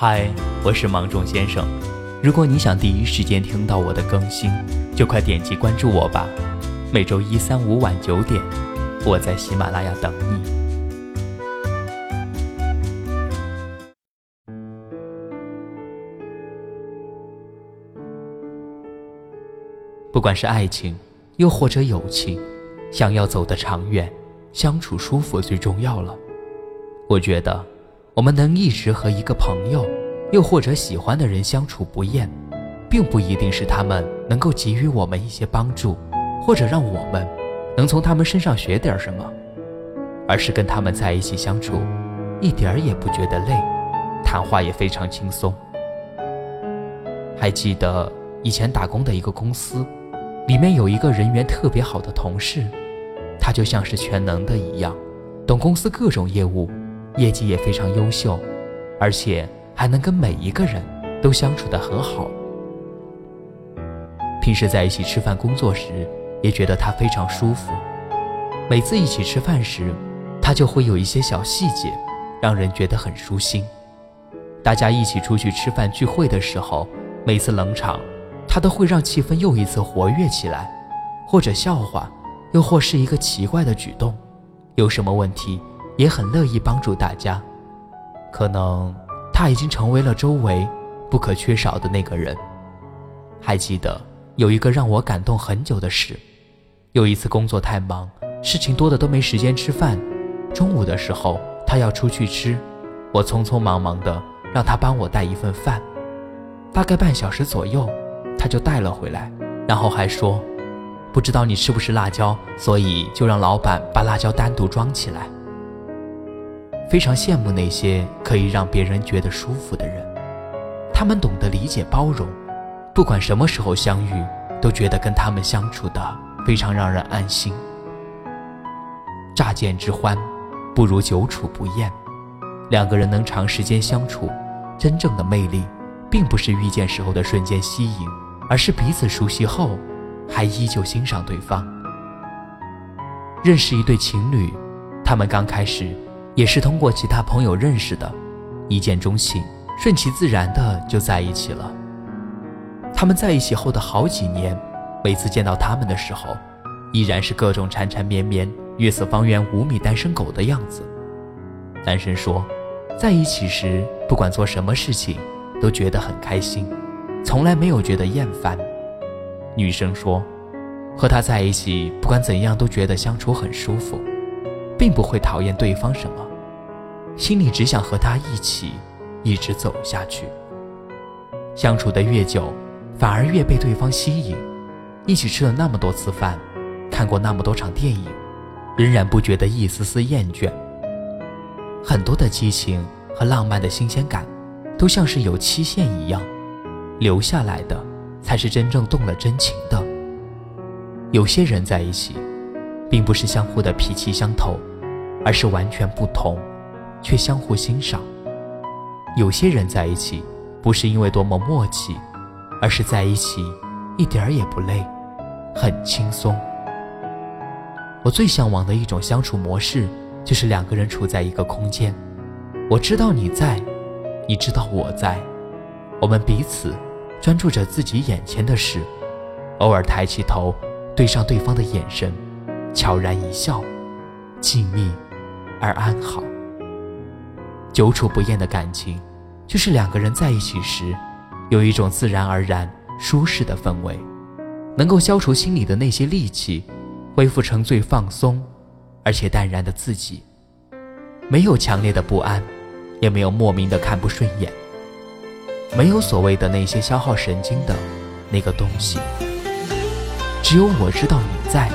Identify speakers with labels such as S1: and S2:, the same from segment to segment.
S1: 嗨，我是芒种先生。如果你想第一时间听到我的更新，就快点击关注我吧。每周一、三、五晚九点，我在喜马拉雅等你。不管是爱情，又或者友情，想要走得长远，相处舒服最重要了。我觉得，我们能一直和一个朋友，又或者喜欢的人相处不厌，并不一定是他们能够给予我们一些帮助，或者让我们能从他们身上学点什么，而是跟他们在一起相处，一点儿也不觉得累，谈话也非常轻松。还记得以前打工的一个公司，里面有一个人缘特别好的同事，他就像是全能的一样，懂公司各种业务。业绩也非常优秀，而且还能跟每一个人都相处得很好。平时在一起吃饭、工作时，也觉得他非常舒服。每次一起吃饭时，他就会有一些小细节，让人觉得很舒心。大家一起出去吃饭聚会的时候，每次冷场，他都会让气氛又一次活跃起来，或者笑话，又或是一个奇怪的举动，有什么问题？也很乐意帮助大家，可能他已经成为了周围不可缺少的那个人。还记得有一个让我感动很久的事，有一次工作太忙，事情多的都没时间吃饭。中午的时候他要出去吃，我匆匆忙忙的让他帮我带一份饭。大概半小时左右，他就带了回来，然后还说，不知道你吃不吃辣椒，所以就让老板把辣椒单独装起来。非常羡慕那些可以让别人觉得舒服的人，他们懂得理解包容，不管什么时候相遇，都觉得跟他们相处的非常让人安心。乍见之欢，不如久处不厌。两个人能长时间相处，真正的魅力，并不是遇见时候的瞬间吸引，而是彼此熟悉后，还依旧欣赏对方。认识一对情侣，他们刚开始。也是通过其他朋友认识的，一见钟情，顺其自然的就在一起了。他们在一起后的好几年，每次见到他们的时候，依然是各种缠缠绵绵、月色方圆五米单身狗的样子。男生说，在一起时不管做什么事情都觉得很开心，从来没有觉得厌烦。女生说，和他在一起不管怎样都觉得相处很舒服，并不会讨厌对方什么。心里只想和他一起，一直走下去。相处的越久，反而越被对方吸引。一起吃了那么多次饭，看过那么多场电影，仍然不觉得一丝丝厌倦。很多的激情和浪漫的新鲜感，都像是有期限一样，留下来的才是真正动了真情的。有些人在一起，并不是相互的脾气相投，而是完全不同。却相互欣赏。有些人在一起，不是因为多么默契，而是在一起一点儿也不累，很轻松。我最向往的一种相处模式，就是两个人处在一个空间，我知道你在，你知道我在，我们彼此专注着自己眼前的事，偶尔抬起头，对上对方的眼神，悄然一笑，静谧而安好。久处不厌的感情，就是两个人在一起时，有一种自然而然舒适的氛围，能够消除心里的那些戾气，恢复成最放松，而且淡然的自己。没有强烈的不安，也没有莫名的看不顺眼，没有所谓的那些消耗神经的那个东西。只有我知道你在，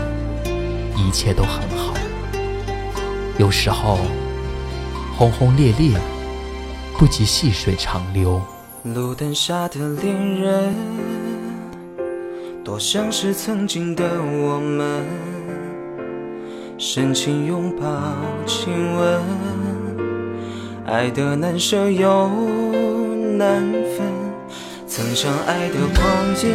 S1: 一切都很好。有时候。轰轰烈烈，不及细水长流。
S2: 路灯下的恋人，多像是曾经的我们，深情拥抱，亲吻，爱的难舍又难分。曾相爱的光景，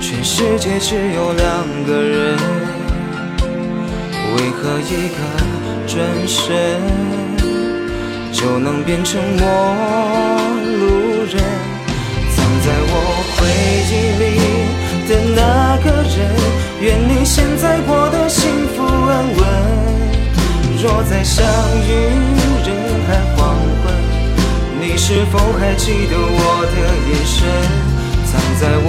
S2: 全世界只有两个人，为何一个？转身，就能变成陌路人。藏在我回忆里的那个人，愿你现在过得幸福安稳。若再相遇人海黄昏，你是否还记得我的眼神？藏在我